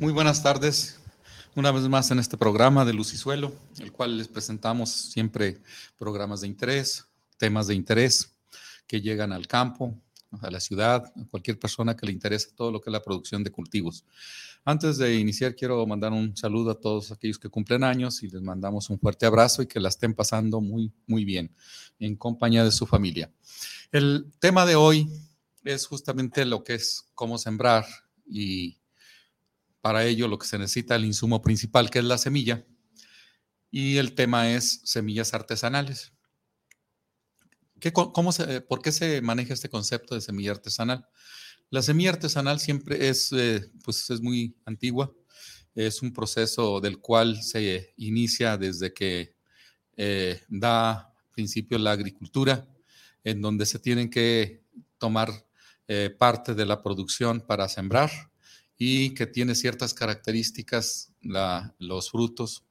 Muy buenas tardes, una vez más en este programa de Luz y Suelo, el cual les presentamos siempre programas de interés, temas de interés que llegan al campo, a la ciudad, a cualquier persona que le interese todo lo que es la producción de cultivos. Antes de iniciar, quiero mandar un saludo a todos aquellos que cumplen años y les mandamos un fuerte abrazo y que la estén pasando muy, muy bien en compañía de su familia. El tema de hoy es justamente lo que es cómo sembrar y para ello lo que se necesita el insumo principal que es la semilla y el tema es semillas artesanales. ¿Qué, cómo ¿Por qué se maneja este concepto de semilla artesanal? La semilla artesanal siempre es, eh, pues es muy antigua, es un proceso del cual se inicia desde que eh, da principio la agricultura, en donde se tienen que tomar eh, parte de la producción para sembrar y que tiene ciertas características, los frutos,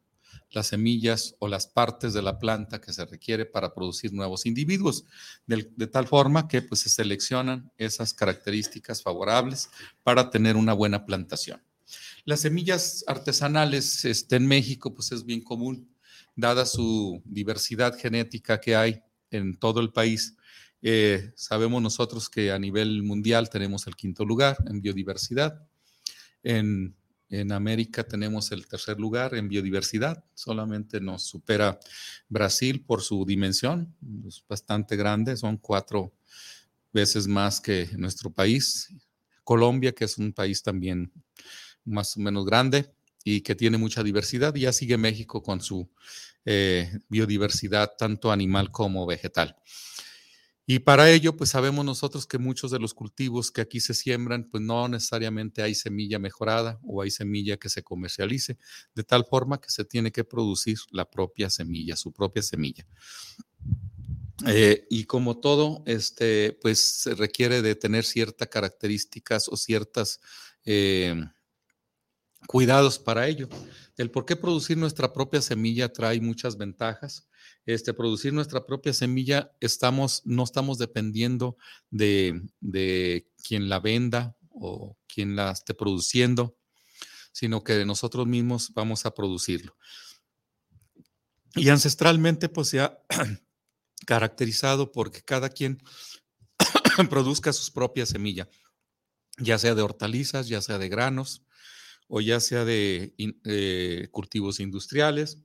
las semillas o las partes de la planta que se requiere para producir nuevos individuos, de, tal forma que pues, se seleccionan esas características favorables para tener una buena plantación. Las semillas artesanales este, en México pues, es bien común, dada su diversidad genética que hay en todo el país. Eh, sabemos nosotros que a nivel mundial tenemos el quinto lugar en biodiversidad. En América tenemos el tercer lugar en biodiversidad, solamente nos supera Brasil por su dimensión, es bastante grande, son cuatro veces más que nuestro país. Colombia, que es un país también más o menos grande y que tiene mucha diversidad, ya sigue México con su eh, biodiversidad tanto animal como vegetal. Y para ello, pues sabemos nosotros que muchos de los cultivos que aquí se siembran, pues no necesariamente hay semilla mejorada o hay semilla que se comercialice, de tal forma que se tiene que producir la propia semilla, su propia semilla. Eh, y como todo, este, pues se requiere de tener ciertas características o ciertas eh, cuidados para ello. El por qué producir nuestra propia semilla trae muchas ventajas este, producir nuestra propia semilla, estamos, no estamos dependiendo de, de quien la venda o quien la esté produciendo, sino que nosotros mismos vamos a producirlo. Y ancestralmente, pues se ha caracterizado porque cada quien produzca sus propias semillas, ya sea de hortalizas, ya sea de granos o ya sea de eh, cultivos industriales,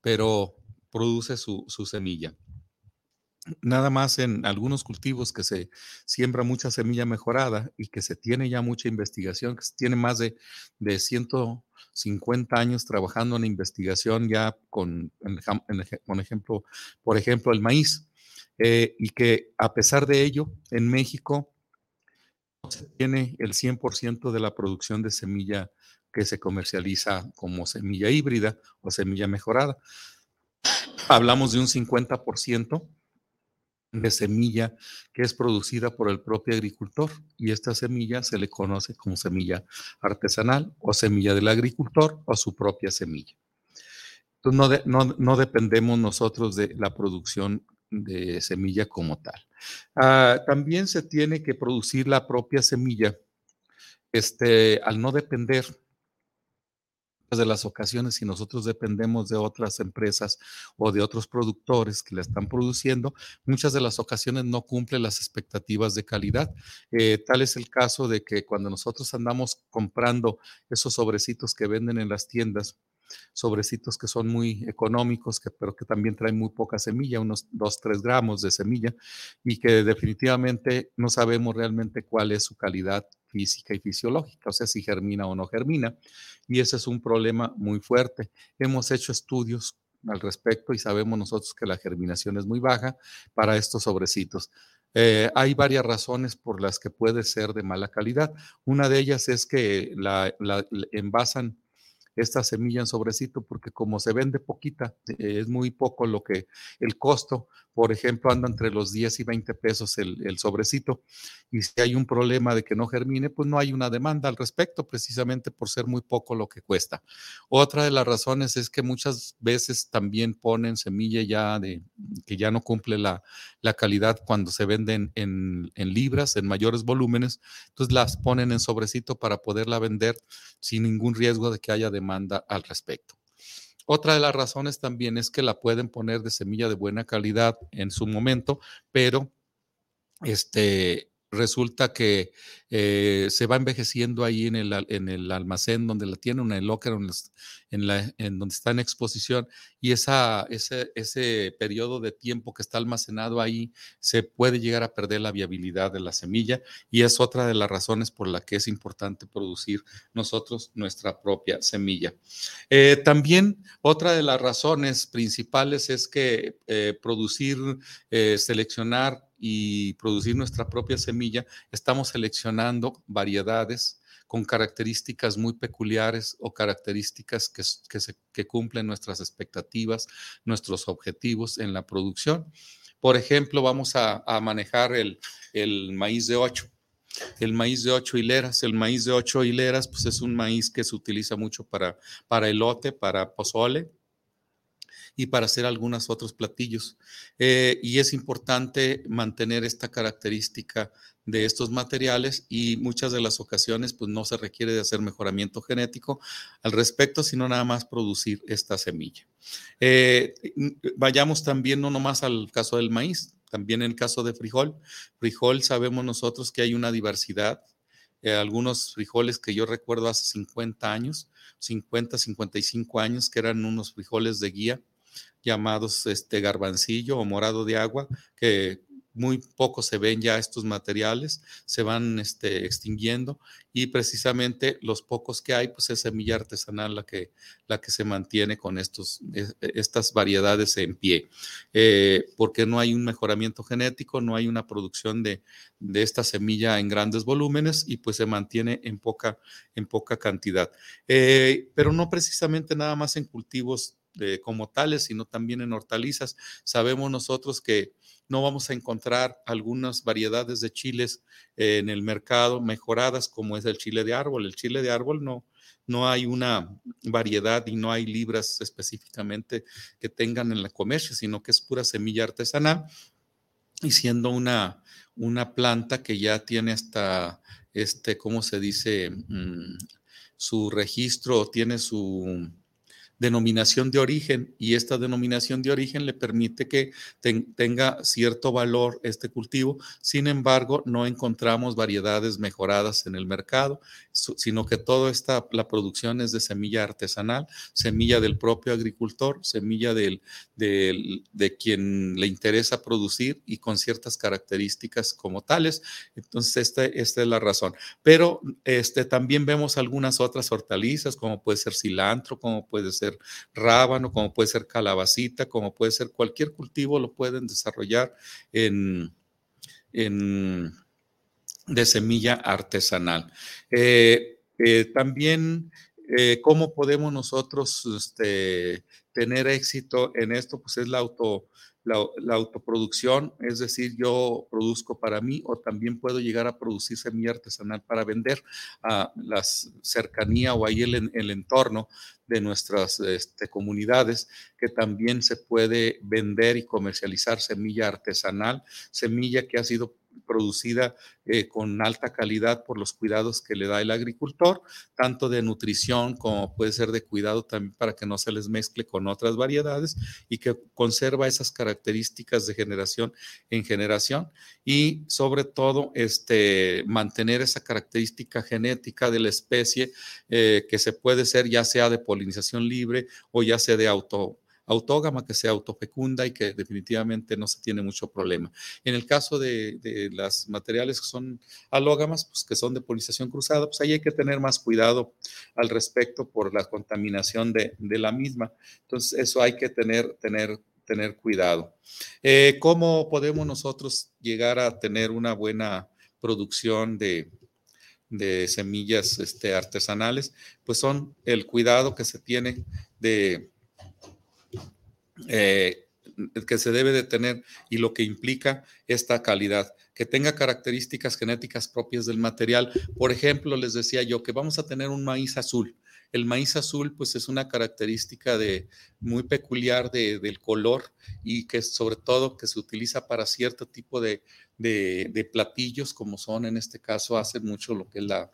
pero produce su, semilla. Nada más en algunos cultivos que se siembra mucha semilla mejorada y que se tiene ya mucha investigación, que se tiene más de, de 150 años trabajando en investigación ya con, en, ejemplo, por ejemplo, el maíz. Eh, y que a pesar de ello, en México no se tiene el 100% de la producción de semilla que se comercializa como semilla híbrida o semilla mejorada hablamos de un 50% de semilla que es producida por el propio agricultor y esta semilla se le conoce como semilla artesanal o semilla del agricultor o su propia semilla. Entonces no, dependemos nosotros de la producción de semilla como tal. Ah, también se tiene que producir la propia semilla este, al no depender de las ocasiones, si nosotros dependemos de otras empresas o de otros productores que la están produciendo, muchas de las ocasiones no cumple las expectativas de calidad. Eh, tal es el caso de que cuando nosotros andamos comprando esos sobrecitos que venden en las tiendas, sobrecitos que son muy económicos, pero que también traen muy poca semilla, unos 2, 3 gramos de semilla, y que definitivamente no sabemos realmente cuál es su calidad física y fisiológica, o sea, si germina o no germina. Y ese es un problema muy fuerte. Hemos hecho estudios al respecto y sabemos nosotros que la germinación es muy baja para estos sobrecitos. Eh, hay varias razones por las que puede ser de mala calidad. Una de ellas es que la, la envasan esta semilla en sobrecito porque como se vende poquita, eh, es muy poco lo que el costo, por ejemplo, anda entre los 10 y 20 pesos el, sobrecito. Y si hay un problema de que no germine, pues no hay una demanda al respecto, precisamente por ser muy poco lo que cuesta. Otra de las razones es que muchas veces también ponen semilla ya de que ya no cumple la, calidad cuando se venden en, en libras, en mayores volúmenes, entonces las ponen en sobrecito para poderla vender sin ningún riesgo de que haya demanda al respecto. Otra de las razones también es que la pueden poner de semilla de buena calidad en su momento, pero este, resulta que eh, se va envejeciendo ahí en el, en el, almacén donde la tienen, en el en, la, en donde está en exposición, y esa, ese, ese periodo de tiempo que está almacenado ahí se puede llegar a perder la viabilidad de la semilla, y es otra de las razones por la que es importante producir nosotros nuestra propia semilla. Eh, también otra de las razones principales es que eh, producir, seleccionar y producir nuestra propia semilla, estamos seleccionando variedades con características muy peculiares o características que, que, cumplen nuestras expectativas, nuestros objetivos en la producción. Por ejemplo, vamos a, manejar el, el, maíz de 8. El maíz de ocho hileras. El maíz de ocho hileras, pues es un maíz que se utiliza mucho para, para elote, para pozole, y para hacer algunos otros platillos. Eh, y es importante mantener esta característica de estos materiales y muchas de las ocasiones pues no se requiere de hacer mejoramiento genético al respecto, sino nada más producir esta semilla. Eh, vayamos también no nomás al caso del maíz, también en el caso de frijol. Frijol sabemos nosotros que hay una diversidad. Eh, algunos frijoles que yo recuerdo hace 50 años, 50, 55 años, que eran unos frijoles de guía, llamados este garbancillo o morado de agua, que muy poco se ven ya estos materiales, se van este, extinguiendo y precisamente los pocos que hay, pues es semilla artesanal la que, la que se mantiene con estos, estas variedades en pie, eh, porque no hay un mejoramiento genético, no hay una producción de, de, esta semilla en grandes volúmenes y pues se mantiene en poca, en poca cantidad. Eh, pero no precisamente nada más en cultivos como tales, sino también en hortalizas. Sabemos nosotros que no vamos a encontrar algunas variedades de chiles en el mercado mejoradas como es el chile de árbol. El chile de árbol no, no hay una variedad y no hay libras específicamente que tengan en la comercio, sino que es pura semilla artesanal y siendo una, una planta que ya tiene hasta, este, ¿cómo se dice? Mm, su registro, tiene su denominación de origen y esta denominación de origen le permite que tenga cierto valor este cultivo. Sin embargo, no encontramos variedades mejoradas en el mercado, sino que toda esta, la producción es de semilla artesanal, semilla del propio agricultor, semilla del, de quien le interesa producir y con ciertas características como tales. Entonces, esta, esta es la razón. Pero este, también vemos algunas otras hortalizas, como puede ser cilantro, como puede ser rábano, como puede ser calabacita, como puede ser cualquier cultivo, lo pueden desarrollar en, de semilla artesanal. Eh, eh, también, eh, ¿cómo podemos nosotros este, tener éxito en esto? Pues es la auto la, autoproducción, es decir, yo produzco para mí o también puedo llegar a producir semilla artesanal para vender a la cercanía o ahí el, el entorno de nuestras este, comunidades, que también se puede vender y comercializar semilla artesanal, semilla que ha sido producida eh, con alta calidad por los cuidados que le da el agricultor, tanto de nutrición como puede ser de cuidado también para que no se les mezcle con otras variedades y que conserva esas características de generación en generación y sobre todo este, mantener esa característica genética de la especie eh, que se puede ser ya sea de polinización libre o ya sea de auto autógama que sea autofecunda y que definitivamente no se tiene mucho problema. En el caso de, de las materiales que son alógamas, pues que son de polinización cruzada, pues ahí hay que tener más cuidado al respecto por la contaminación de, de la misma. Entonces, eso hay que tener, tener tener cuidado. Eh, ¿Cómo podemos nosotros llegar a tener una buena producción de, semillas este, artesanales? Pues son el cuidado que se tiene de... Eh, que se debe de tener y lo que implica esta calidad, que tenga características genéticas propias del material. Por ejemplo, les decía yo que vamos a tener un maíz azul. El maíz azul, pues es una característica de, muy peculiar del color y que sobre todo que se utiliza para cierto tipo de, platillos, como son en este caso, hace mucho lo que es la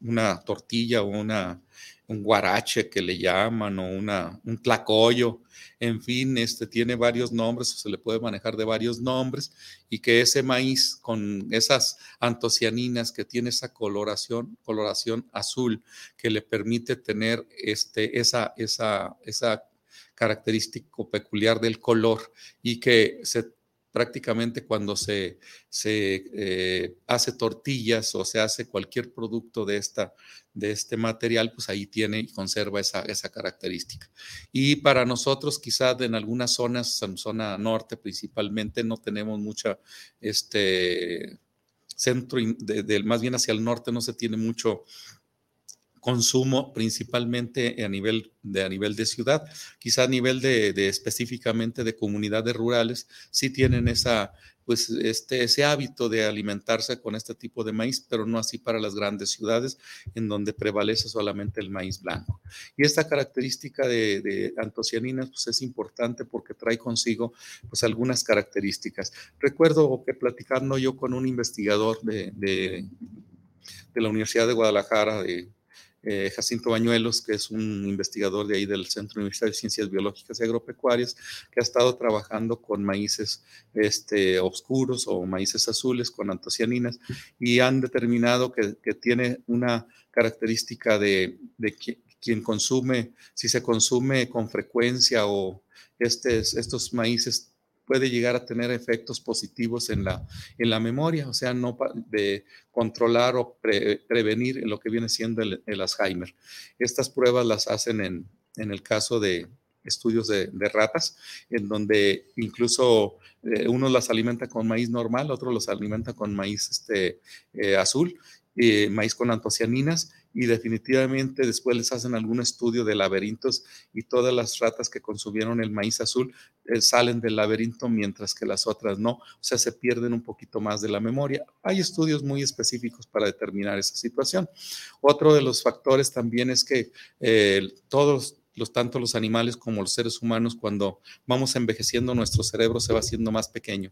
una tortilla o una, un guarache que le llaman o una, un tlacoyo, en fin, este tiene varios nombres o se le puede manejar de varios nombres y que ese maíz con esas antocianinas que tiene esa coloración, coloración azul que le permite tener este, esa, esa, esa característico peculiar del color y que se prácticamente cuando se, se eh, hace tortillas o se hace cualquier producto de, esta, de este material, pues ahí tiene y conserva esa, esa característica. Y para nosotros, quizás en algunas zonas, en zona norte principalmente, no tenemos mucha, este, centro, de, más bien hacia el norte no se tiene mucho consumo principalmente a nivel de, a nivel de ciudad, quizá a nivel de, específicamente de comunidades rurales, sí tienen esa, pues este, ese hábito de alimentarse con este tipo de maíz, pero no así para las grandes ciudades en donde prevalece solamente el maíz blanco. Y esta característica de, antocianinas pues es importante porque trae consigo pues algunas características. Recuerdo que platicando yo con un investigador de, de la Universidad de Guadalajara, de eh, Jacinto Bañuelos, que es un investigador de ahí del Centro Universitario de Ciencias Biológicas y Agropecuarias, que ha estado trabajando con maíces este, oscuros o maíces azules con antocianinas y han determinado que, tiene una característica de, quien consume, si se consume con frecuencia o estos maíces puede llegar a tener efectos positivos en la, en la memoria, o sea, no de controlar o prevenir lo que viene siendo el, Alzheimer. Estas pruebas las hacen en, en el caso de estudios de, ratas, en donde incluso eh, uno las alimenta con maíz normal, otro los alimenta con maíz este, eh, azul, maíz con antocianinas, y definitivamente después les hacen algún estudio de laberintos y todas las ratas que consumieron el maíz azul eh, salen del laberinto mientras que las otras no, o sea, se pierden un poquito más de la memoria. Hay estudios muy específicos para determinar esa situación. Otro de los factores también es que eh, todos los, tanto los animales como los seres humanos, cuando vamos envejeciendo, nuestro cerebro se va haciendo más pequeño,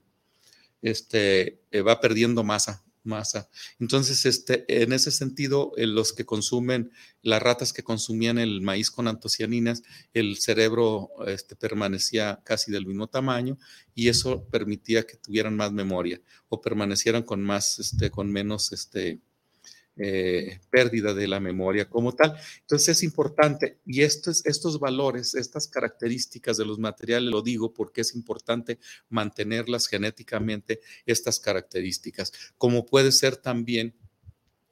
este, eh, va perdiendo masa masa. Entonces, este, en ese sentido, eh, los que consumen, las ratas que consumían el maíz con antocianinas, el cerebro este, permanecía casi del mismo tamaño y eso permitía que tuvieran más memoria o permanecieran con más, este, con menos, este, eh, pérdida de la memoria como tal. Entonces es importante y estos, estos valores, estas características de los materiales, lo digo porque es importante mantenerlas genéticamente, estas características, como puede ser también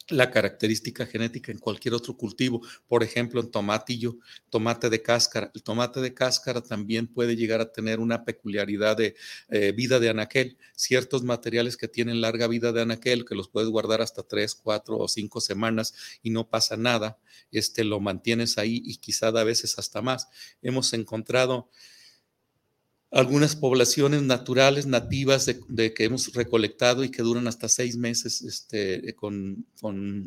la característica genética en cualquier otro cultivo, por ejemplo, en tomatillo, tomate de cáscara. El tomate de cáscara también puede llegar a tener una peculiaridad de eh, vida de anaquel. Ciertos materiales que tienen larga vida de anaquel, que los puedes guardar hasta tres, cuatro o cinco semanas y no pasa nada, este, lo mantienes ahí y quizá a veces hasta más. Hemos encontrado algunas poblaciones naturales, nativas, de, que hemos recolectado y que duran hasta seis meses este, con,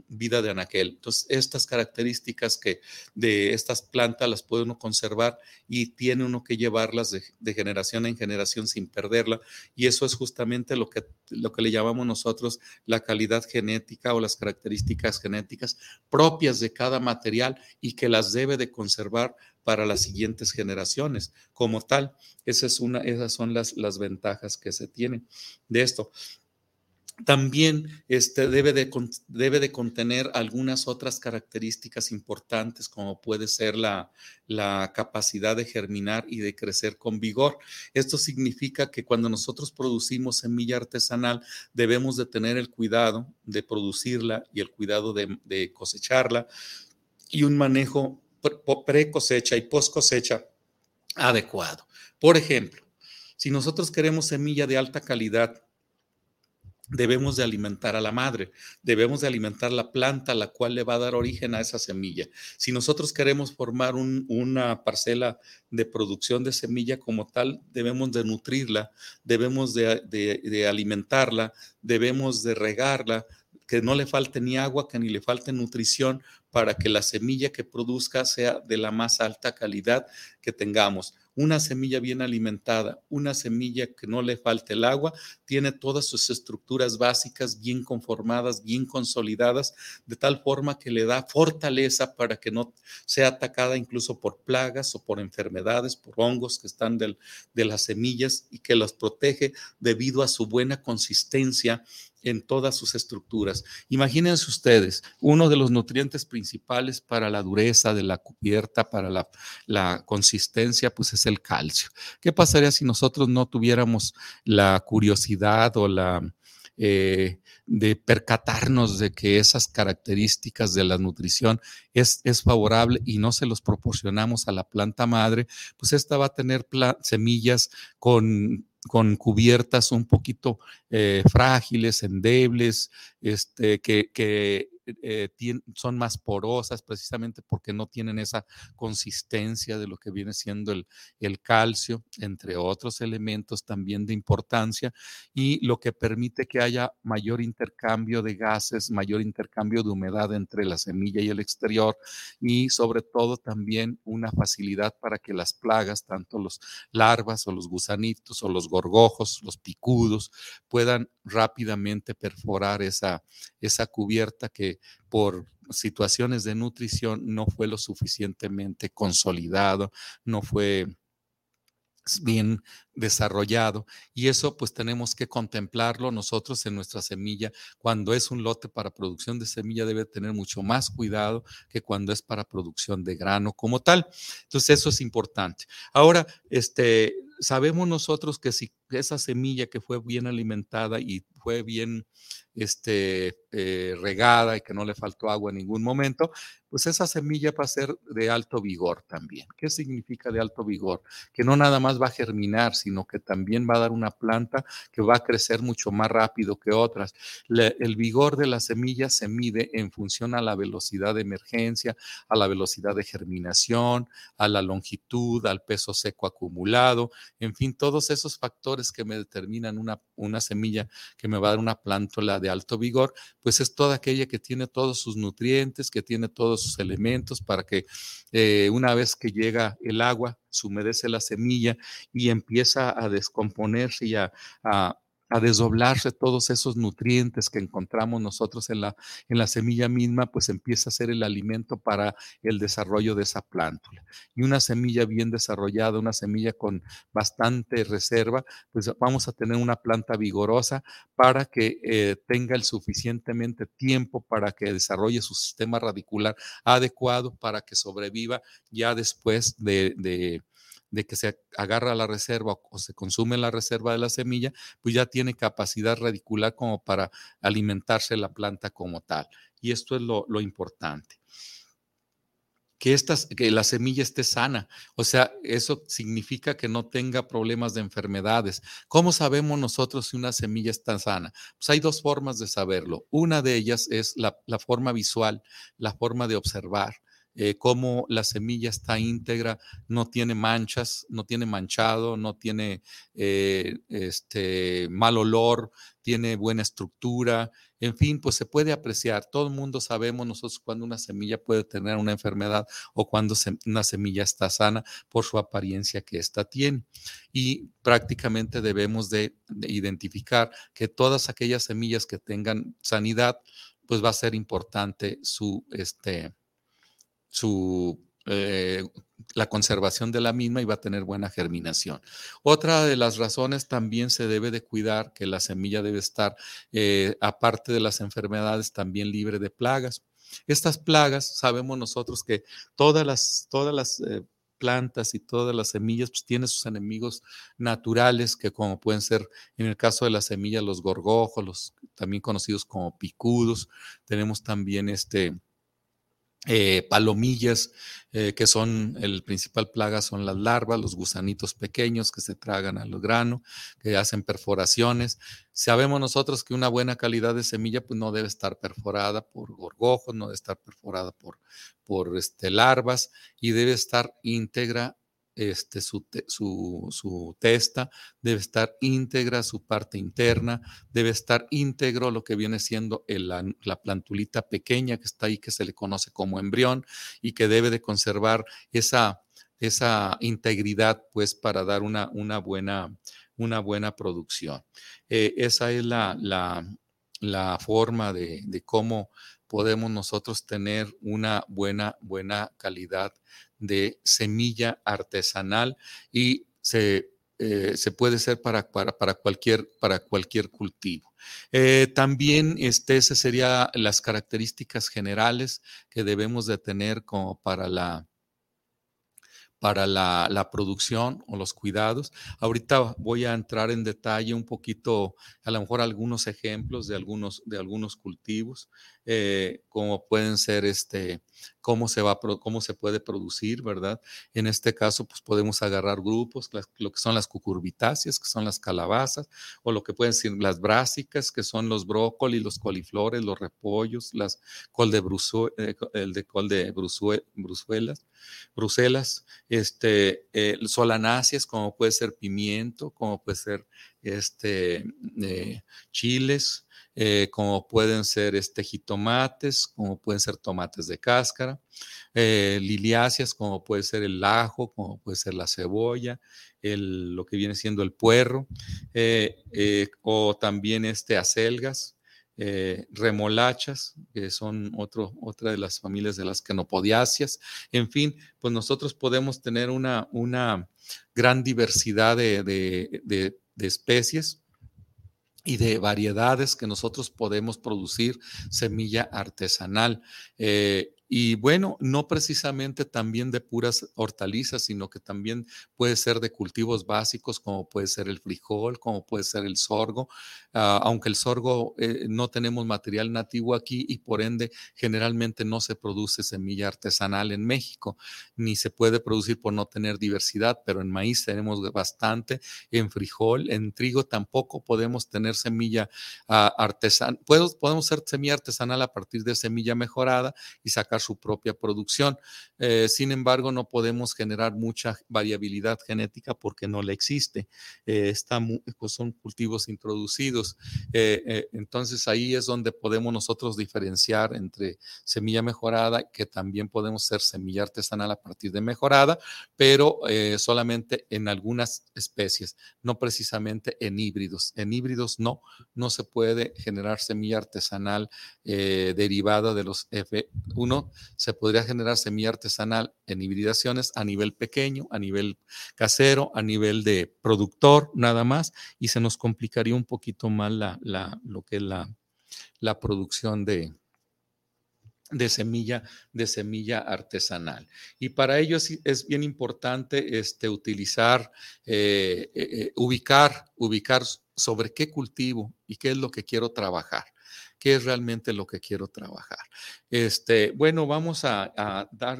vida de anaquel. Entonces, estas características que de estas plantas las puede uno conservar y tiene uno que llevarlas de, generación en generación sin perderla. Y eso es justamente lo que, lo que le llamamos nosotros la calidad genética o las características genéticas propias de cada material y que las debe de conservar para las siguientes generaciones. Como tal, es una, esas son las, las ventajas que se tienen de esto también este, debe, de, debe de contener algunas otras características importantes, como puede ser la, la, capacidad de germinar y de crecer con vigor. Esto significa que cuando nosotros producimos semilla artesanal, debemos de tener el cuidado de producirla y el cuidado de, de cosecharla y un manejo pre cosecha y post cosecha adecuado. Por ejemplo, si nosotros queremos semilla de alta calidad, debemos de alimentar a la madre, debemos de alimentar la planta la cual le va a dar origen a esa semilla. Si nosotros queremos formar una parcela de producción de semilla como tal, debemos de nutrirla, debemos de, de alimentarla, debemos de regarla, que no le falte ni agua, que ni le falte nutrición para que la semilla que produzca sea de la más alta calidad que tengamos. Una semilla bien alimentada, una semilla que no le falte el agua, tiene todas sus estructuras básicas bien conformadas, bien consolidadas, de tal forma que le da fortaleza para que no sea atacada incluso por plagas o por enfermedades, por hongos que están de las semillas y que las protege debido a su buena consistencia en todas sus estructuras. Imagínense ustedes, uno de los nutrientes principales para la dureza de la cubierta, para la, consistencia, pues es el calcio. ¿Qué pasaría si nosotros no tuviéramos la curiosidad o la... Eh, de percatarnos de que esas características de la nutrición es, es, favorable y no se los proporcionamos a la planta madre, pues esta va a tener semillas con con cubiertas un poquito eh, frágiles, endebles, este, que, que eh, son más porosas precisamente porque no tienen esa consistencia de lo que viene siendo el, el, calcio, entre otros elementos también de importancia, y lo que permite que haya mayor intercambio de gases, mayor intercambio de humedad entre la semilla y el exterior, y sobre todo también una facilidad para que las plagas, tanto los larvas o los gusanitos o los gorgojos, los picudos, puedan rápidamente perforar esa, esa cubierta que por situaciones de nutrición no fue lo suficientemente consolidado, no fue bien desarrollado y eso pues tenemos que contemplarlo nosotros en nuestra semilla. Cuando es un lote para producción de semilla debe tener mucho más cuidado que cuando es para producción de grano como tal. Entonces eso es importante. Ahora, este, sabemos nosotros que si esa semilla que fue bien alimentada y fue bien este, eh, regada y que no le faltó agua en ningún momento, pues esa semilla va a ser de alto vigor también. ¿Qué significa de alto vigor? Que no nada más va a germinar, que también va a dar una planta que va a crecer mucho más rápido que otras. el vigor de la semilla se mide en función a la velocidad de emergencia, a la velocidad de germinación, a la longitud, al peso seco acumulado, en fin, todos esos factores que me determinan una, una semilla que me va a dar una plántola de alto vigor, pues es toda aquella que tiene todos sus nutrientes, que tiene todos sus elementos para que eh, una vez que llega el agua, humedece la semilla y empieza a descomponerse y a a desdoblarse todos esos nutrientes que encontramos nosotros en la, en la semilla misma, pues empieza a ser el alimento para el desarrollo de esa plántula. Y una semilla bien desarrollada, una semilla con bastante reserva, pues vamos a tener una planta vigorosa para que eh, tenga el suficientemente tiempo para que desarrolle su sistema radicular adecuado para que sobreviva ya después de de que se agarra la reserva o se consume la reserva de la semilla, pues ya tiene capacidad radicular como para alimentarse la planta como tal. Y esto es lo, importante. Que, que la semilla esté sana. O sea, eso significa que no tenga problemas de enfermedades. ¿Cómo sabemos nosotros si una semilla está sana? Pues hay dos formas de saberlo. Una de ellas es la, la forma visual, la forma de observar. Eh, cómo la semilla está íntegra, no tiene manchas, no tiene manchado, no tiene eh, este, mal olor, tiene buena estructura, en fin, pues se puede apreciar. Todo el mundo sabemos nosotros cuando una semilla puede tener una enfermedad o cuando una semilla está sana por su apariencia que ésta tiene. Y prácticamente debemos de, de identificar que todas aquellas semillas que tengan sanidad, pues va a ser importante su, este, su, eh, la conservación de la misma y va a tener buena germinación. Otra de las razones también se debe de cuidar que la semilla debe estar, eh, aparte de las enfermedades, también libre de plagas. Estas plagas, sabemos nosotros que todas las, todas las eh, plantas y todas las semillas pues, tienen sus enemigos naturales, que como pueden ser, en el caso de las semillas, los gorgojos, los también conocidos como picudos. Tenemos también este, eh, palomillas, eh, que son el principal plaga, son las larvas, los gusanitos pequeños que se tragan al grano, que hacen perforaciones. Sabemos nosotros que una buena calidad de semilla pues, no debe estar perforada por gorgojos, no debe estar perforada por, por este, larvas y debe estar íntegra este, su, su, testa, debe estar íntegra su parte interna, debe estar íntegro lo que viene siendo la, plantulita pequeña que está ahí, que se le conoce como embrión y que debe de conservar esa, esa integridad, pues, para dar una, una, buena, una buena producción. Eh, esa es la, la, forma de, de cómo podemos nosotros tener una buena, buena calidad de semilla artesanal y se, eh, se puede ser para, para, cualquier, para cualquier cultivo. Eh, también este, esas serían las características generales que debemos de tener como para la, para la, producción o los cuidados. Ahorita voy a entrar en detalle un poquito, a lo mejor algunos ejemplos de algunos, de algunos cultivos, eh, como pueden ser este, cómo se, va, cómo se puede producir, ¿verdad? En este caso, pues podemos agarrar grupos, lo que son las cucurbitáceas, que son las calabazas, o lo que pueden ser las brásicas, que son los brócolis, los coliflores, los repollos, las col de, eh, el de col de brusuelas, Bruselas, este, eh, solanáceas, como puede ser pimiento, como puede ser este, eh, chiles, eh, como pueden ser este, jitomates, como pueden ser tomates de cáscara, eh, liliáceas, como puede ser el ajo, como puede ser la cebolla, el, lo que viene siendo el puerro, o también este, acelgas, remolachas, que son otro, otra de las familias de las quenopodiáceas. En fin, pues nosotros podemos tener una, una gran diversidad de, de especies y de variedades que nosotros podemos producir semilla artesanal. Eh, y bueno, no precisamente también de puras hortalizas, sino que también puede ser de cultivos básicos, como puede ser el frijol, como puede ser el sorgo, ah, aunque el sorgo eh, no tenemos material nativo aquí y por ende generalmente no se produce semilla artesanal en México, ni se puede producir por no tener diversidad, pero en maíz tenemos bastante, en frijol, en trigo tampoco podemos tener semilla ah, artesanal, podemos ser semilla artesanal a partir de semilla mejorada y sacar su propia producción. Eh, sin embargo, no podemos generar mucha variabilidad genética porque no le existe. Eh, pues, son cultivos introducidos. Eh, entonces ahí es donde podemos nosotros diferenciar entre semilla mejorada, que también podemos ser semilla artesanal a partir de mejorada, pero solamente en algunas especies, no precisamente en híbridos. En híbridos no, no se puede generar semilla artesanal derivada de los F1 se podría generar semilla artesanal en hibridaciones a nivel pequeño, a nivel casero, a nivel de productor, nada más, y se nos complicaría un poquito más la, lo que es la, la producción de, de semilla, de semilla artesanal. Y para ello es, bien importante este, utilizar, eh, eh, eh, ubicar, ubicar sobre qué cultivo y qué es lo que quiero trabajar qué es realmente lo que quiero trabajar. Este, bueno, vamos a, dar,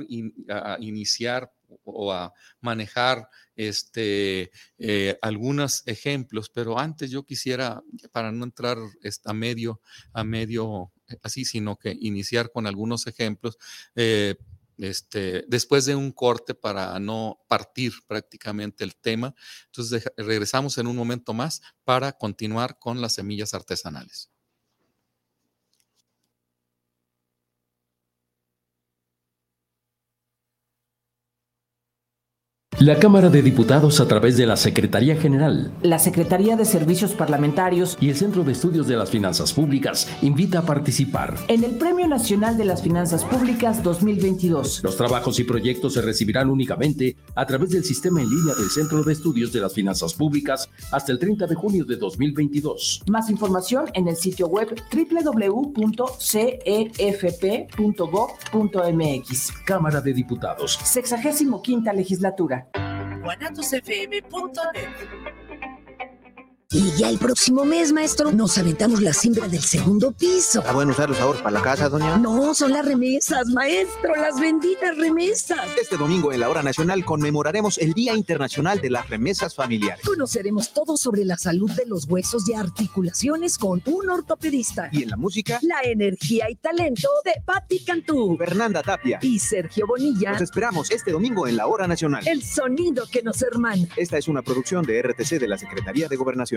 a iniciar o a manejar este, eh, algunos ejemplos, pero antes yo quisiera, para no entrar a medio, a medio eh, así, sino que iniciar con algunos ejemplos. Eh, este, después de un corte para no partir prácticamente el tema. Entonces regresamos en un momento más para continuar con las semillas artesanales. La Cámara de Diputados a través de la Secretaría General, la Secretaría de Servicios Parlamentarios y el Centro de Estudios de las Finanzas Públicas invita a participar en el Premio Nacional de las Finanzas Públicas 2022. Los trabajos y proyectos se recibirán únicamente a través del sistema en línea del Centro de Estudios de las Finanzas Públicas hasta el 30 de junio de 2022. Más información en el sitio web www.cefp.gov.mx. Cámara de Diputados. Sexagésimo quinta legislatura. Y ya el próximo mes, maestro, nos aventamos la siembra del segundo piso. ¿Está bueno usar los ahorros para la casa, doña? No, son las remesas, maestro, las benditas remesas. Este domingo en la hora nacional conmemoraremos el Día Internacional de las Remesas Familiares. Conoceremos todo sobre la salud de los huesos y articulaciones con un ortopedista. Y en la música, la energía y talento de Patti Cantú, Fernanda Tapia y Sergio Bonilla. Nos esperamos este domingo en la hora nacional. El sonido que nos hermana. Esta es una producción de RTC de la Secretaría de Gobernación.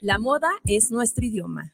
La moda es nuestro idioma.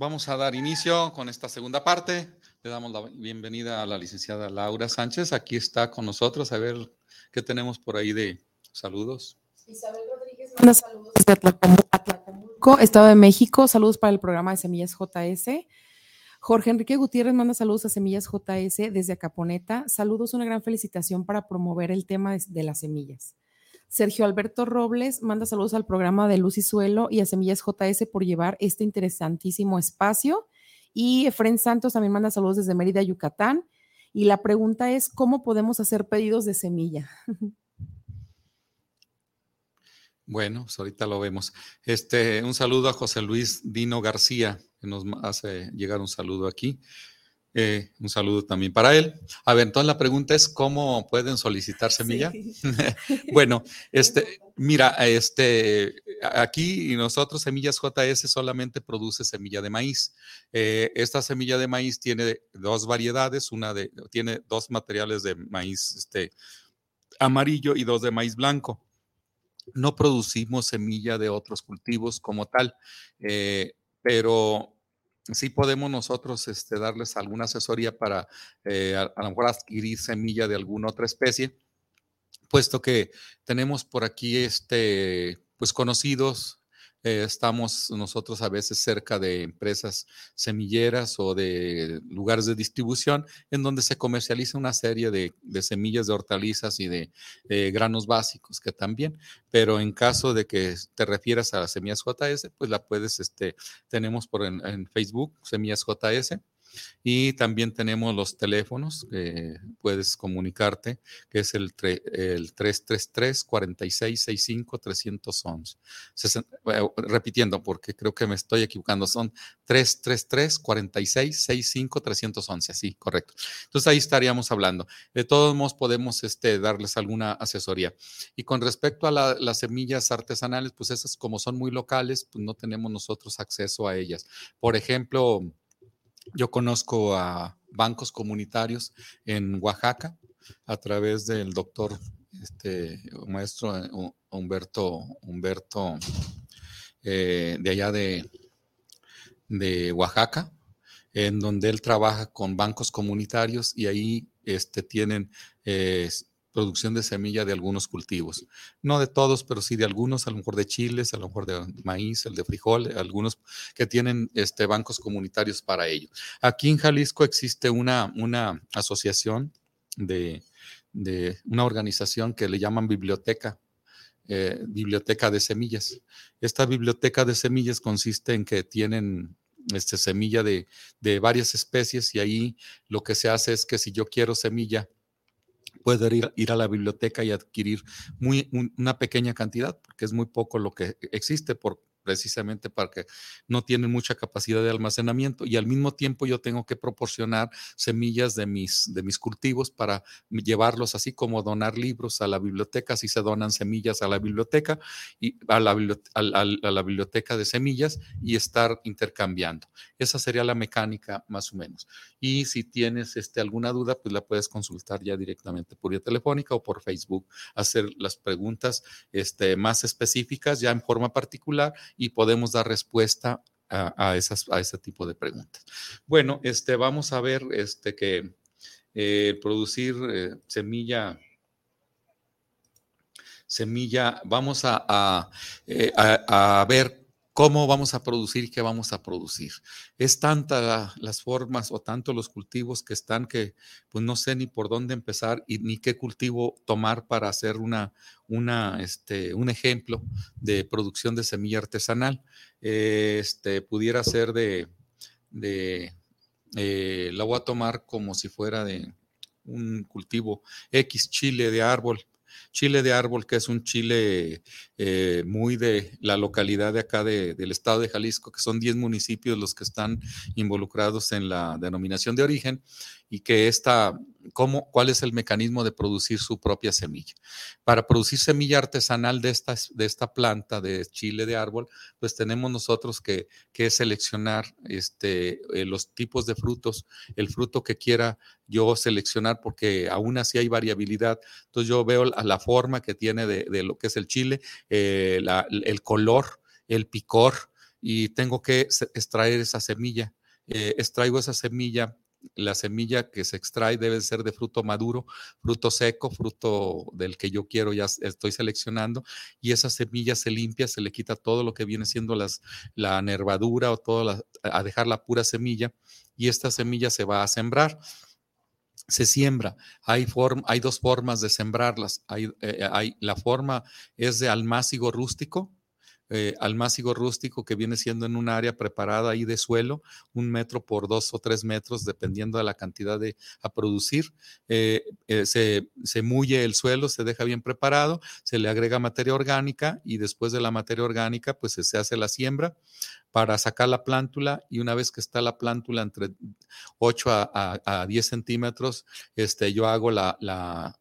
Vamos a dar inicio con esta segunda parte. Le damos la bienvenida a la licenciada Laura Sánchez. Aquí está con nosotros. A ver qué tenemos por ahí de saludos. Isabel Rodríguez manda saludos desde Atlacomulco, Estado de México. Saludos para el programa de Semillas JS. Jorge Enrique Gutiérrez manda saludos a Semillas JS desde Acaponeta. Saludos, una gran felicitación para promover el tema de, de las semillas. Sergio Alberto Robles manda saludos al programa de Luz y Suelo y a Semillas JS por llevar este interesantísimo espacio. Y Efren Santos también manda saludos desde Mérida, Yucatán. Y la pregunta es, ¿cómo podemos hacer pedidos de semilla? Bueno, pues ahorita lo vemos. Este, un saludo a José Luis Dino García, que nos hace llegar un saludo aquí. Eh, un saludo también para él. A ver, entonces la pregunta es cómo pueden solicitar semilla. Sí. bueno, este, mira, este, aquí nosotros Semillas JS solamente produce semilla de maíz. Eh, esta semilla de maíz tiene dos variedades, una de, tiene dos materiales de maíz, este, amarillo y dos de maíz blanco. No producimos semilla de otros cultivos como tal, eh, pero sí podemos nosotros este, darles alguna asesoría para eh, a, a, lo mejor adquirir semilla de alguna otra especie, puesto que tenemos por aquí este, pues conocidos, eh, estamos nosotros a veces cerca de empresas semilleras o de lugares de distribución en donde se comercializa una serie de, de semillas de hortalizas y de eh, granos básicos que también, pero en caso de que te refieras a las semillas JS, pues la puedes, este, tenemos por en, en Facebook, semillas JS. Y también tenemos los teléfonos que puedes comunicarte, que es el, el 333-4665-311. Repitiendo, porque creo que me estoy equivocando, son 333-4665-311. Sí, correcto. Entonces ahí estaríamos hablando. De todos modos, podemos este, darles alguna asesoría. Y con respecto a la, las semillas artesanales, pues esas como son muy locales, pues no tenemos nosotros acceso a ellas. Por ejemplo, yo conozco a bancos comunitarios en Oaxaca a través del doctor este maestro eh, Humberto, Humberto eh, de allá de, de Oaxaca, en donde él trabaja con bancos comunitarios y ahí este, tienen eh, producción de semilla de algunos cultivos. No de todos, pero sí de algunos, a lo mejor de chiles, a lo mejor de maíz, el de frijol, algunos que tienen este, bancos comunitarios para ello. Aquí en Jalisco existe una, una asociación de, de una organización que le llaman biblioteca. Eh, biblioteca de semillas. Esta biblioteca de semillas consiste en que tienen este, semilla de, de varias especies y ahí lo que se hace es que si yo quiero semilla, puedo ir, ir, a la biblioteca y adquirir muy, una pequeña cantidad, porque es muy poco lo que existe por precisamente porque no tienen mucha capacidad de almacenamiento y al mismo tiempo yo tengo que proporcionar semillas de mis, de mis cultivos para llevarlos así como donar libros a la biblioteca, si se donan semillas a la biblioteca y a la, a la biblioteca de semillas y estar intercambiando. Esa sería la mecánica más o menos. Y si tienes este, alguna duda, pues la puedes consultar ya directamente por vía telefónica o por Facebook, hacer las preguntas este, más específicas ya en forma particular y podemos dar respuesta a, esas, a ese tipo de preguntas. Bueno, este, vamos a ver este, que eh, producir eh, semilla semilla, vamos a, a, eh, a, a, ver cómo vamos a producir qué vamos a producir. Es tanta las formas o tanto los cultivos que están que pues no sé ni por dónde empezar y ni qué cultivo tomar para hacer una, este, un ejemplo de producción de semilla artesanal. este, pudiera ser de, de eh, la voy a tomar como si fuera de un cultivo X chile de árbol chile de árbol, que es un chile eh, muy de la localidad de acá de, del estado de Jalisco, que son 10 municipios los que están involucrados en la denominación de origen y que esta, cómo, cuál es el mecanismo de producir su propia semilla. Para producir semilla artesanal de esta, de esta planta de chile de árbol, pues tenemos nosotros que, que seleccionar este, eh, los tipos de frutos, el fruto que quiera yo seleccionar, porque aún así hay variabilidad. Entonces yo veo la, la forma que tiene de, de, lo que es el chile, eh, el color, el picor, y tengo que extraer esa semilla. Eh, extraigo esa semilla la semilla que se extrae debe ser de fruto maduro, fruto seco, fruto del que yo quiero, ya estoy seleccionando, y esa semilla se limpia, se le quita todo lo que viene siendo las, la nervadura o todo, la, a dejar la pura semilla, y esta semilla se va a sembrar se siembra. Hay, form, hay dos formas de sembrarlas. Hay, eh, hay, la forma es de almácigo rústico, eh, almácigo rústico que viene siendo en un área preparada ahí de suelo, un metro por dos o tres metros, dependiendo de la cantidad de a producir. Eh, eh, se, se mulle el suelo, se deja bien preparado, se le agrega materia orgánica y después de la materia orgánica, pues se hace la siembra para sacar la plántula y una vez que está la plántula entre 8 a, a, a 10 centímetros, este, yo hago la, la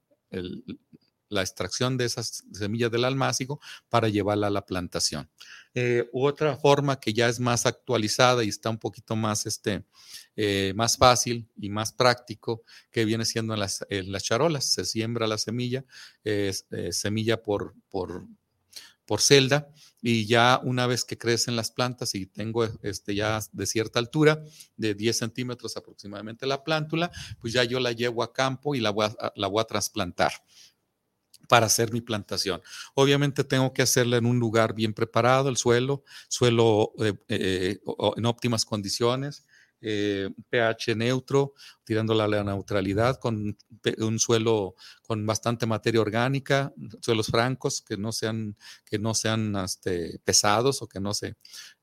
la extracción de esas semillas del almácigo para llevarla a la plantación. Eh, otra forma que ya es más actualizada y está un poquito más, este, eh, más fácil y más práctico, que viene siendo en las, en las charolas. Se siembra la semilla, eh, semilla por, por, por celda y ya una vez que crecen las plantas y tengo este ya de cierta altura, de 10 centímetros aproximadamente la plántula, pues ya yo la llevo a campo y la voy a, la voy a trasplantar para hacer mi plantación. Obviamente tengo que hacerla en un lugar bien preparado, el suelo, suelo eh, eh, en óptimas condiciones, eh, pH neutro, tirándola a la neutralidad, con un suelo con bastante materia orgánica, suelos francos que no sean, que no sean este, pesados o que no se,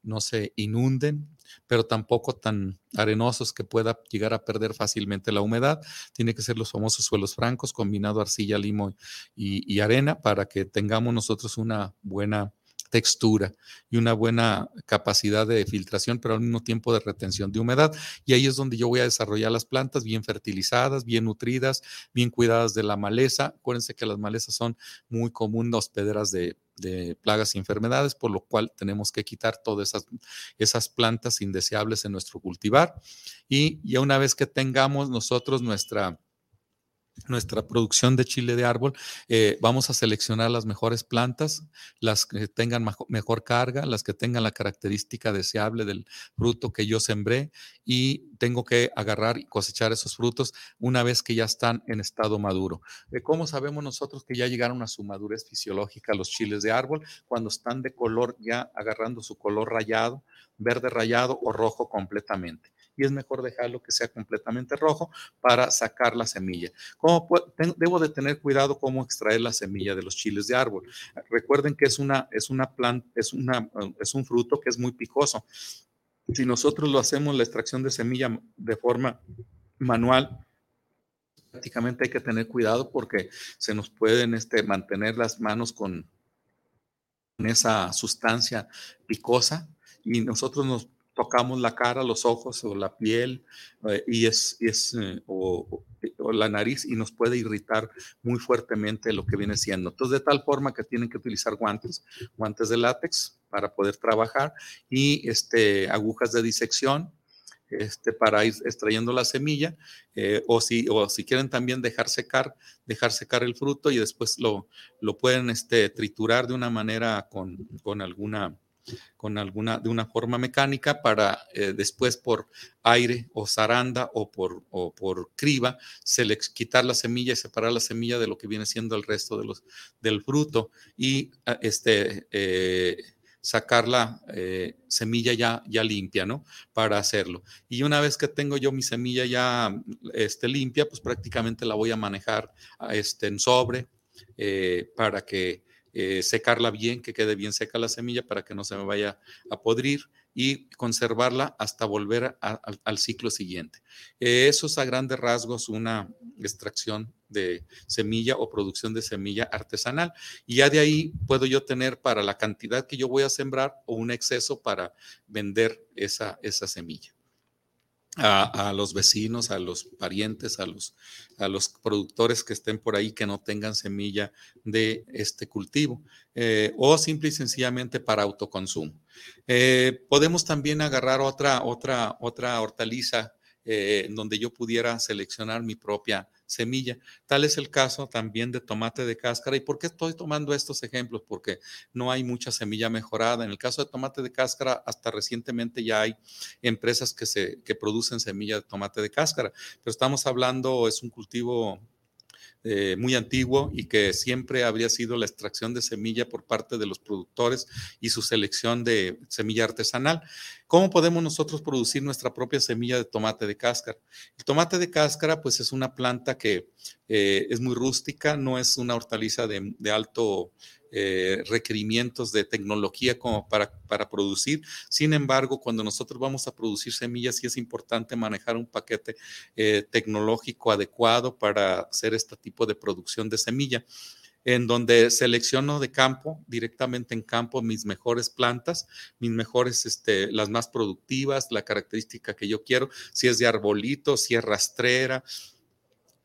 no se inunden, pero tampoco tan arenosos que pueda llegar a perder fácilmente la humedad. Tiene que ser los famosos suelos francos, combinado arcilla, limo y arena, para que tengamos nosotros una buena textura y una buena capacidad de filtración, pero al mismo tiempo de retención de humedad. Y ahí es donde yo voy a desarrollar las plantas bien fertilizadas, bien nutridas, bien cuidadas de la maleza. Acuérdense que las malezas son muy comunes hospederas de, de plagas y enfermedades, por lo cual tenemos que quitar todas esas, esas plantas indeseables en nuestro cultivar. Y ya una vez que tengamos nosotros nuestra nuestra producción de chile de árbol, eh, vamos a seleccionar las mejores plantas, las que tengan mejor carga, las que tengan la característica deseable del fruto que yo sembré y tengo que agarrar y cosechar esos frutos una vez que ya están en estado maduro. Eh, ¿Cómo sabemos nosotros que ya llegaron a su madurez fisiológica los chiles de árbol? Cuando están de color ya agarrando su color rayado, verde rayado o rojo completamente y es mejor dejarlo que sea completamente rojo para sacar la semilla. ¿Cómo debo de tener cuidado cómo extraer la semilla de los chiles de árbol. Recuerden que es una es una planta es una es un fruto que es muy picoso. Si nosotros lo hacemos la extracción de semilla de forma manual, prácticamente hay que tener cuidado porque se nos pueden este, mantener las manos con esa sustancia picosa y nosotros nos tocamos la cara, los ojos o la piel eh, y es, es eh, o, la nariz y nos puede irritar muy fuertemente lo que viene siendo. Entonces, de tal forma que tienen que utilizar guantes, guantes de látex para poder trabajar y este, agujas de disección este, para ir extrayendo la semilla, eh, o, si, o si quieren también dejar secar, dejar secar el fruto y después lo, lo pueden este, triturar de una manera con, con alguna con alguna, de una forma mecánica para eh, después por aire o zaranda o por, o por criba, se quitar la semilla y separar la semilla de lo que viene siendo el resto de los, del fruto y ah, este, eh, sacar la eh, semilla ya, ya limpia, ¿no? Para hacerlo. Y una vez que tengo yo mi semilla ya este, limpia, pues prácticamente la voy a manejar este, en sobre para que eh, secarla bien, que quede bien seca la semilla para que no se me vaya a podrir y conservarla hasta volver al ciclo siguiente. Eh, eso es a grandes rasgos una extracción de semilla o producción de semilla artesanal. Y ya de ahí puedo yo tener para la cantidad que yo voy a sembrar o un exceso para vender esa, esa semilla a, los vecinos, a los parientes, a los, a los productores que estén por ahí que no tengan semilla de este cultivo eh, o simple y sencillamente para autoconsumo. Eh, podemos también agarrar otra, otra, otra hortaliza eh, donde yo pudiera seleccionar mi propia semilla. Tal es el caso también de tomate de cáscara. ¿Y por qué estoy tomando estos ejemplos? Porque no hay mucha semilla mejorada. En el caso de tomate de cáscara, hasta recientemente ya hay empresas que, se, que producen semilla de tomate de cáscara, pero estamos hablando, es un cultivo eh, muy antiguo y que siempre habría sido la extracción de semilla por parte de los productores y su selección de semilla artesanal. ¿Cómo podemos nosotros producir nuestra propia semilla de tomate de cáscara? El tomate de cáscara, pues es una planta que eh, es muy rústica, no es una hortaliza de, alto eh, requerimientos de tecnología como para, para, producir. Sin embargo, cuando nosotros vamos a producir semillas, sí es importante manejar un paquete eh, tecnológico adecuado para hacer este tipo de producción de semilla en donde selecciono de campo, directamente en campo, mis mejores plantas, mis mejores, este, las más productivas, la característica que yo quiero, si es de arbolito, si es rastrera,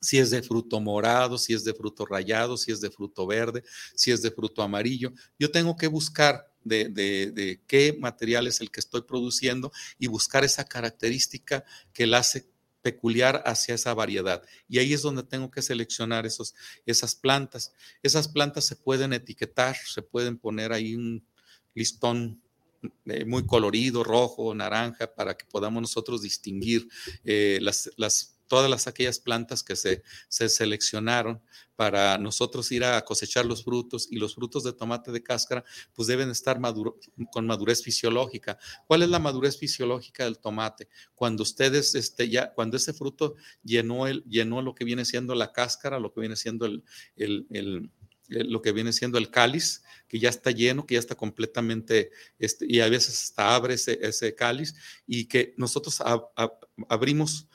si es de fruto morado, si es de fruto rayado, si es de fruto verde, si es de fruto amarillo. Yo tengo que buscar de, de, qué material es el que estoy produciendo y buscar esa característica que la hace peculiar hacia esa variedad. Y ahí es donde tengo que seleccionar esos, esas plantas. Esas plantas se pueden etiquetar, se pueden poner ahí un listón eh, muy colorido, rojo, naranja, para que podamos nosotros distinguir eh, las, las todas las, aquellas plantas que se, se seleccionaron para nosotros ir a cosechar los frutos y los frutos de tomate de cáscara pues deben estar maduro, con madurez fisiológica. ¿Cuál es la madurez fisiológica del tomate? Cuando ustedes, este, ya, cuando ese fruto llenó, el, llenó lo que viene siendo la cáscara, lo que viene siendo el, el, el lo que viene siendo el cáliz, que ya está lleno, que ya está completamente, este, y a veces hasta abre ese, ese cáliz, y que nosotros abrimos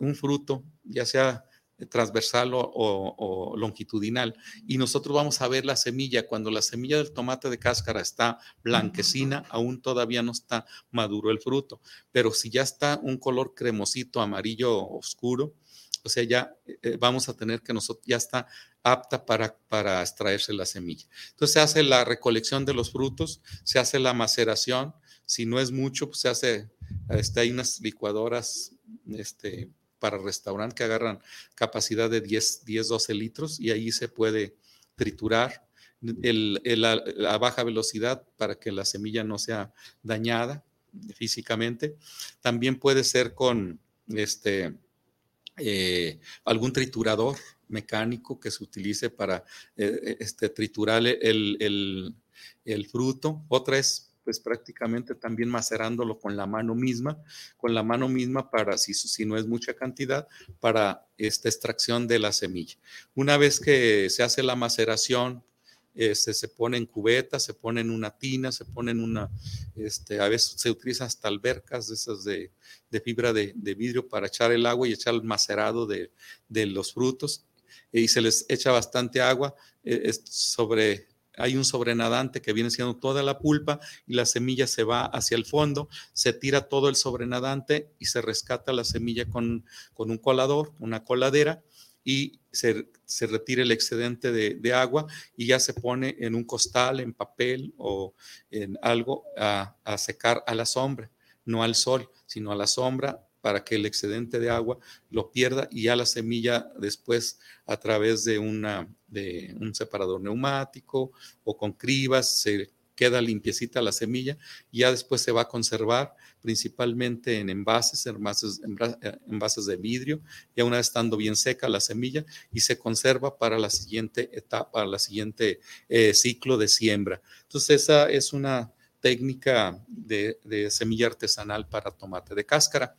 un fruto, ya sea transversal o, longitudinal, y nosotros vamos a ver la semilla. Cuando la semilla del tomate de cáscara está blanquecina, aún todavía no está maduro el fruto, pero si ya está un color cremosito, amarillo oscuro, o sea, ya eh, vamos a tener que nosotros, ya está apta para, para extraerse la semilla. Entonces se hace la recolección de los frutos, se hace la maceración, si no es mucho, pues se hace, este, hay unas licuadoras este, para restaurante que agarran capacidad de 10, 10 12 litros y ahí se puede triturar la, baja velocidad para que la semilla no sea dañada físicamente. También puede ser con este, eh, algún triturador mecánico que se utilice para eh, triturar el, el, fruto. Otra es pues prácticamente también macerándolo con la mano misma, con la mano misma para, si, si no es mucha cantidad, para esta extracción de la semilla. Una vez que se hace la maceración, este, se pone en cubeta, se pone en una tina, se pone en una, este, a veces se utilizan hasta albercas de esas de, de fibra de, de, vidrio para echar el agua y echar el macerado de, de los frutos y se les echa bastante agua eh, sobre hay un sobrenadante que viene siendo toda la pulpa y la semilla se va hacia el fondo, se tira todo el sobrenadante y se rescata la semilla con, con un colador, una coladera y se, se retira el excedente de, de, agua y ya se pone en un costal, en papel o en algo a, a secar a la sombra, no al sol, sino a la sombra para que el excedente de agua lo pierda y ya la semilla después a través de, una, de un separador neumático o con cribas se queda limpiecita la semilla y ya después se va a conservar principalmente en envases, envases, envases de vidrio, ya una vez estando bien seca la semilla y se conserva para la siguiente etapa, para la siguiente eh, ciclo de siembra. Entonces esa es una técnica de semilla artesanal para tomate de cáscara.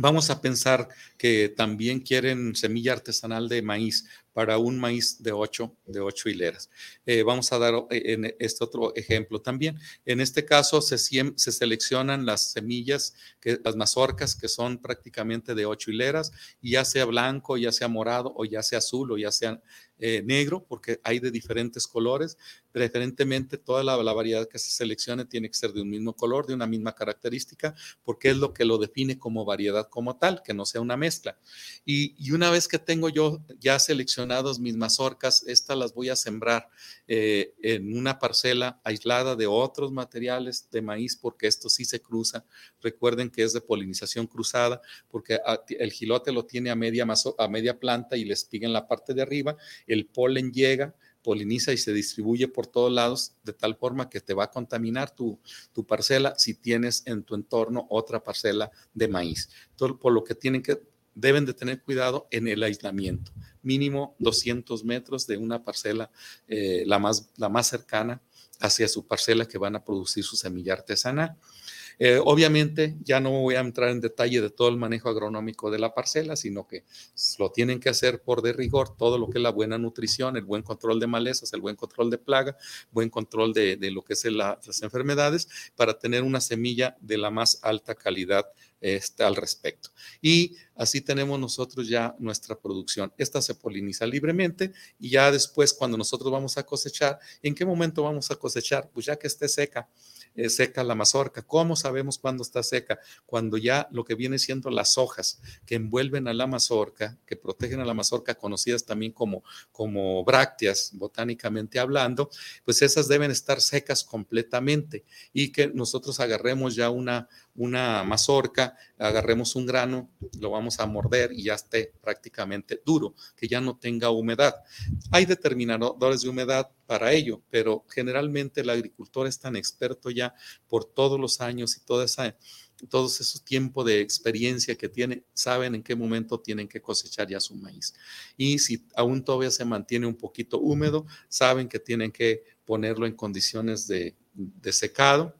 Vamos a pensar que también quieren semilla artesanal de maíz para un maíz de ocho, de ocho hileras. Eh, vamos a dar eh, en este otro ejemplo también. En este caso se, se seleccionan las semillas, que, las mazorcas, que son prácticamente de ocho hileras, y ya sea blanco, ya sea morado, o ya sea azul, o ya sea eh, negro, porque hay de diferentes colores. Preferentemente toda la, la, variedad que se seleccione tiene que ser de un mismo color, de una misma característica, porque es lo que lo define como variedad como tal, que no sea una mezcla. Y, y una vez que tengo yo ya seleccionado mis mazorcas, estas las voy a sembrar eh, en una parcela aislada de otros materiales de maíz, porque esto sí se cruza. Recuerden que es de polinización cruzada, porque el gilote lo tiene a media, a media planta y le espiga en la parte de arriba, el polen llega poliniza y se distribuye por todos lados de tal forma que te va a contaminar tu, tu parcela si tienes en tu entorno otra parcela de maíz. Todo, por lo que tienen que deben de tener cuidado en el aislamiento, mínimo 200 metros de una parcela, eh, la, más, la más cercana hacia su parcela que van a producir su semilla artesanal. Eh, obviamente, ya no voy a entrar en detalle de todo el manejo agronómico de la parcela, sino que lo tienen que hacer por de rigor, todo lo que es la buena nutrición, el buen control de malezas, el buen control de plaga, buen control de, de lo que es la, las enfermedades, para tener una semilla de la más alta calidad este, al respecto. Y así tenemos nosotros ya nuestra producción. Esta se poliniza libremente y ya después cuando nosotros vamos a cosechar, ¿en qué momento vamos a cosechar? Pues ya que esté seca eh, seca la mazorca. ¿Cómo sabemos cuándo está seca? Cuando ya lo que viene siendo las hojas que envuelven a la mazorca, que protegen a la mazorca, conocidas también como, como brácteas, botánicamente hablando, pues esas deben estar secas completamente y que nosotros agarremos ya una, una mazorca, agarremos un grano, lo vamos a morder y ya esté prácticamente duro, que ya no tenga humedad. Hay determinadores de humedad para ello, pero generalmente el agricultor es tan experto ya por todos los años y toda esa, todos esos tiempos de experiencia que tiene, saben en qué momento tienen que cosechar ya su maíz. Y si aún todavía se mantiene un poquito húmedo, saben que tienen que ponerlo en condiciones de, de secado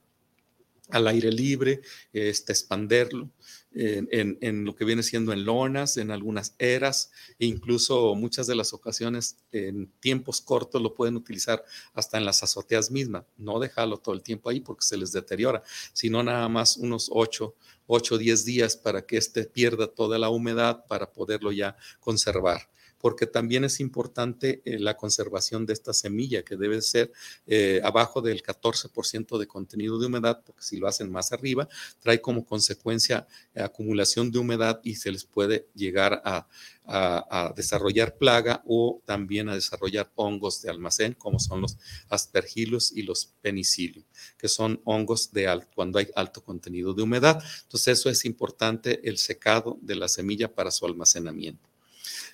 al aire libre, este, expanderlo en, en, lo que viene siendo en lonas, en algunas eras, e incluso muchas de las ocasiones en tiempos cortos lo pueden utilizar hasta en las azoteas mismas. No dejarlo todo el tiempo ahí porque se les deteriora, sino nada más unos 8, 8 o 10 días para que éste pierda toda la humedad para poderlo ya conservar. Porque también es importante eh, la conservación de esta semilla, que debe ser eh, abajo del 14% de contenido de humedad, porque si lo hacen más arriba, trae como consecuencia acumulación de humedad y se les puede llegar a, desarrollar plaga o también a desarrollar hongos de almacén, como son los aspergillus y los penicillium, que son hongos de alto, cuando hay alto contenido de humedad. Entonces, eso es importante, el secado de la semilla para su almacenamiento.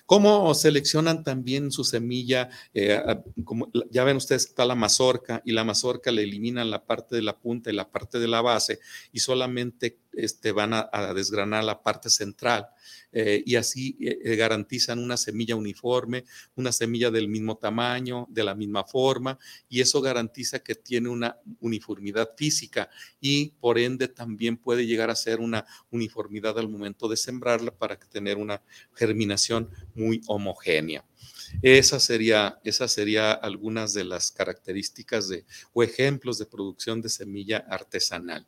¿Cómo seleccionan también su semilla? Eh, como, ya ven ustedes, está la mazorca y la mazorca le eliminan la parte de la punta y la parte de la base y solamente este, van a, desgranar la parte central eh, y así eh, garantizan una semilla uniforme, una semilla del mismo tamaño, de la misma forma y eso garantiza que tiene una uniformidad física y por ende también puede llegar a ser una uniformidad al momento de sembrarla para tener una germinación muy homogénea. Esa sería, esa sería algunas de las características de, o ejemplos de producción de semilla artesanal.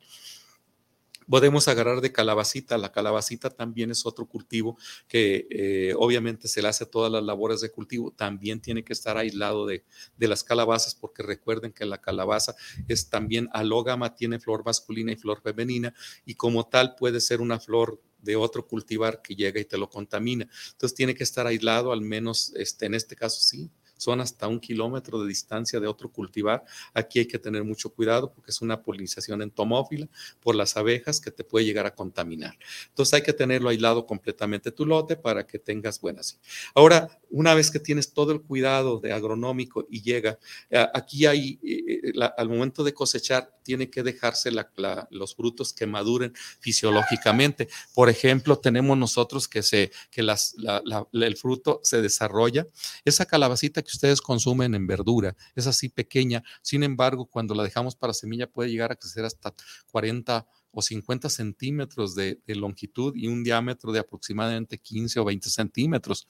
Podemos agarrar de calabacita. La calabacita también es otro cultivo que eh, obviamente se le hace todas las labores de cultivo. También tiene que estar aislado de, de, las calabazas porque recuerden que la calabaza es también alógama, tiene flor masculina y flor femenina y como tal puede ser una flor de otro cultivar que llega y te lo contamina. Entonces tiene que estar aislado, al menos este, en este caso sí, son hasta un kilómetro de distancia de otro cultivar. Aquí hay que tener mucho cuidado porque es una polinización entomófila por las abejas que te puede llegar a contaminar. Entonces hay que tenerlo aislado completamente tu lote para que tengas buenas. Ahora, una vez que tienes todo el cuidado de agronómico y llega, eh, aquí hay, eh, eh, al momento de cosechar, tiene que dejarse los frutos que maduren fisiológicamente. Por ejemplo, tenemos nosotros que, se, que el fruto se desarrolla. Esa calabacita que ustedes consumen en verdura es así pequeña, sin embargo, cuando la dejamos para semilla puede llegar a crecer hasta 40 o 50 centímetros de, longitud y un diámetro de aproximadamente 15 o 20 centímetros.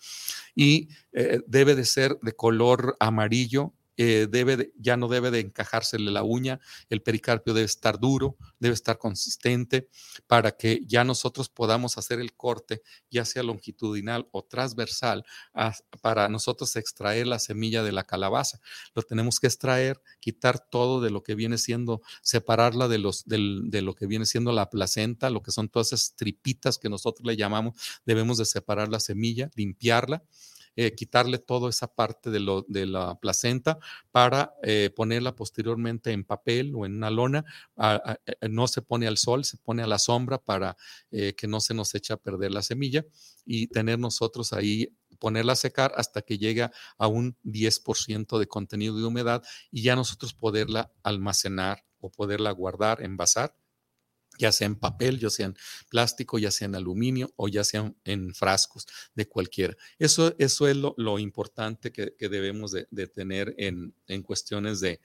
Y eh, debe de ser de color amarillo eh, debe ya no debe de encajársele la uña, el pericarpio debe estar duro, debe estar consistente para que ya nosotros podamos hacer el corte, ya sea longitudinal o transversal, para nosotros extraer la semilla de la calabaza. Lo tenemos que extraer, quitar todo de lo que viene siendo, separarla de, los, de lo que viene siendo la placenta, lo que son todas esas tripitas que nosotros le llamamos, debemos de separar la semilla, limpiarla eh, quitarle toda esa parte de, la placenta para eh, ponerla posteriormente en papel o en una lona. Eh, no se pone al sol, se pone a la sombra para que no se nos eche a perder la semilla y tener nosotros ahí ponerla a secar hasta que llegue a un 10% de contenido de humedad y ya nosotros poderla almacenar o poderla guardar, envasar ya sea en papel, ya sea en plástico, ya sea en aluminio o ya sea en frascos de cualquiera. Eso, es lo, importante que, debemos de, tener en, cuestiones de,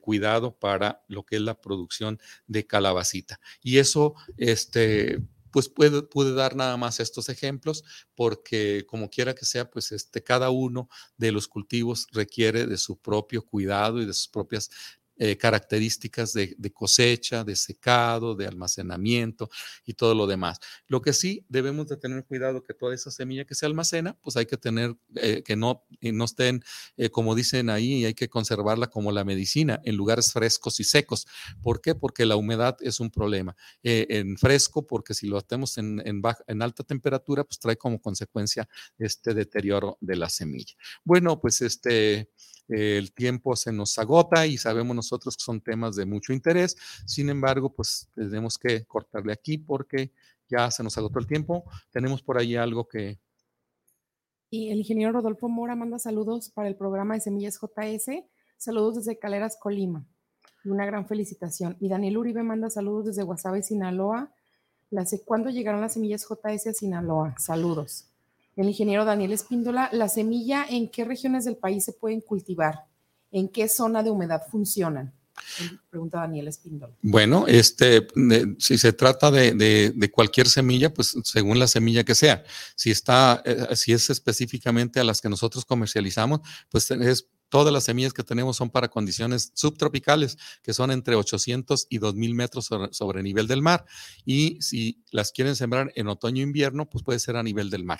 cuidado para lo que es la producción de calabacita. Y eso, este, pues puede, puede, dar nada más estos ejemplos, porque como quiera que sea, pues este, cada uno de los cultivos requiere de su propio cuidado y de sus propias eh, características de, cosecha, de secado, de almacenamiento y todo lo demás. Lo que sí debemos de tener cuidado que toda esa semilla que se almacena, pues hay que tener eh, que no, no estén, eh, como dicen ahí, hay que conservarla como la medicina en lugares frescos y secos. ¿Por qué? Porque la humedad es un problema. en fresco, porque si lo hacemos en, en, baja, en alta temperatura, pues trae como consecuencia este deterioro de la semilla. Bueno, pues este el tiempo se nos agota y sabemos nosotros que son temas de mucho interés. Sin embargo, pues tenemos que cortarle aquí porque ya se nos agotó el tiempo. Tenemos por ahí algo que... Y el ingeniero Rodolfo Mora manda saludos para el programa de Semillas JS. Saludos desde Caleras, Colima. Y una gran felicitación. Y Daniel Uribe manda saludos desde Guasave, Sinaloa. ¿Cuándo llegaron las semillas JS a Sinaloa? Saludos el ingeniero Daniel Espíndola, ¿la semilla en qué regiones del país se pueden cultivar? ¿En qué zona de humedad funcionan? Pregunta Daniel Espíndola. Bueno, este, si se trata de, cualquier semilla, pues según la semilla que sea. Si está, eh, si es específicamente a las que nosotros comercializamos, pues es Todas las semillas que tenemos son para condiciones subtropicales, que son entre 800 y 2000 metros sobre, el nivel del mar. Y si las quieren sembrar en otoño e invierno, pues puede ser a nivel del mar.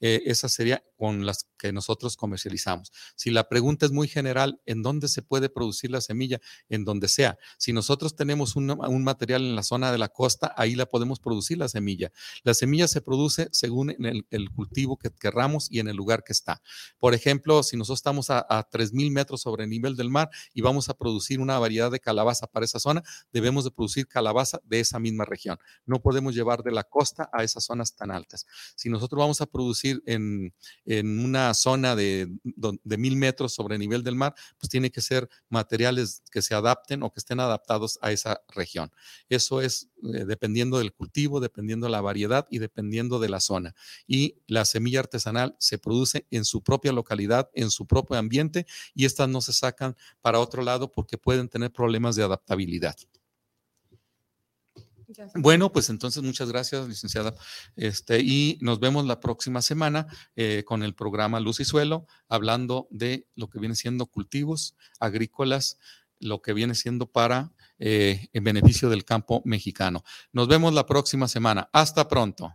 Eh, esa sería con las que nosotros comercializamos. Si la pregunta es muy general, ¿en dónde se puede producir la semilla? En donde sea. Si nosotros tenemos un, material en la zona de la costa, ahí la podemos producir la semilla. La semilla se produce según el, cultivo que querramos y en el lugar que está. Por ejemplo, si nosotros estamos a, a 3.000 metros sobre el nivel del mar y vamos a producir una variedad de calabaza para esa zona, debemos de producir calabaza de esa misma región. No podemos llevar de la costa a esas zonas tan altas. Si nosotros vamos a producir en en una zona de, de mil metros sobre el nivel del mar, pues tiene que ser materiales que se adapten o que estén adaptados a esa región. Eso es eh, dependiendo del cultivo, dependiendo de la variedad y dependiendo de la zona. Y la semilla artesanal se produce en su propia localidad, en su propio ambiente, y estas no se sacan para otro lado porque pueden tener problemas de adaptabilidad. Bueno, pues entonces muchas gracias, licenciada. Este, y nos vemos la próxima semana eh, con el programa Luz y Suelo, hablando de lo que viene siendo cultivos agrícolas, lo que viene siendo para eh, el beneficio del campo mexicano. Nos vemos la próxima semana. Hasta pronto.